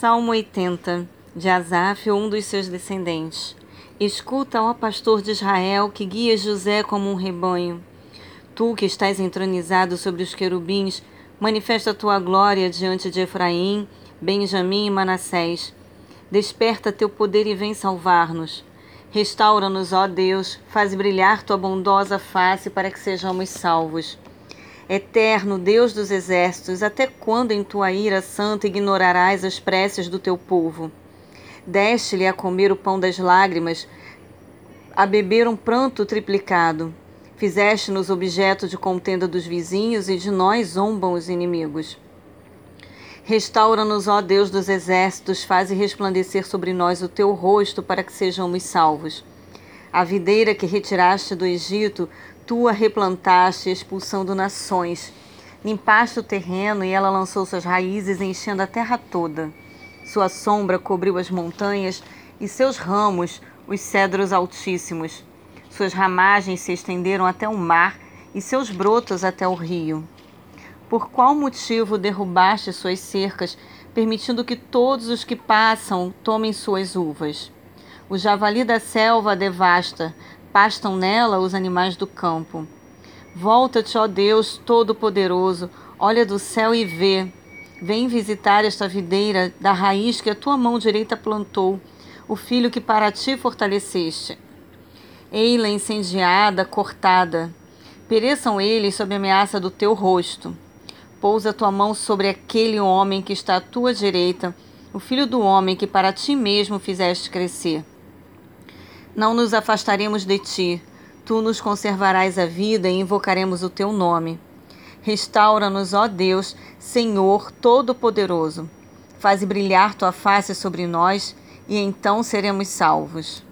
Salmo 80, de Asaf, um dos seus descendentes. Escuta, ó pastor de Israel, que guia José como um rebanho. Tu que estás entronizado sobre os querubins, manifesta a tua glória diante de Efraim, Benjamim e Manassés. Desperta teu poder e vem salvar-nos. Restaura-nos, ó Deus, faz brilhar tua bondosa face para que sejamos salvos. Eterno Deus dos exércitos, até quando em tua ira santa ignorarás as preces do teu povo? Deste-lhe a comer o pão das lágrimas, a beber um pranto triplicado. Fizeste-nos objeto de contenda dos vizinhos e de nós zombam os inimigos. Restaura-nos, ó Deus dos exércitos, faze resplandecer sobre nós o teu rosto para que sejamos salvos. A videira que retiraste do Egito, tu a replantaste, expulsando nações. Limpaste o terreno e ela lançou suas raízes, enchendo a terra toda. Sua sombra cobriu as montanhas e seus ramos os cedros altíssimos. Suas ramagens se estenderam até o mar e seus brotos até o rio. Por qual motivo derrubaste suas cercas, permitindo que todos os que passam tomem suas uvas? O javali da selva a devasta, pastam nela os animais do campo. Volta-te, ó Deus Todo-Poderoso, olha do céu e vê. Vem visitar esta videira da raiz que a tua mão direita plantou, o filho que para ti fortaleceste. Ei-la incendiada, cortada. Pereçam eles sob a ameaça do teu rosto. Pousa tua mão sobre aquele homem que está à tua direita, o filho do homem que para ti mesmo fizeste crescer. Não nos afastaremos de ti. Tu nos conservarás a vida e invocaremos o teu nome. Restaura-nos, ó Deus, Senhor Todo-Poderoso. Faze brilhar tua face sobre nós e então seremos salvos.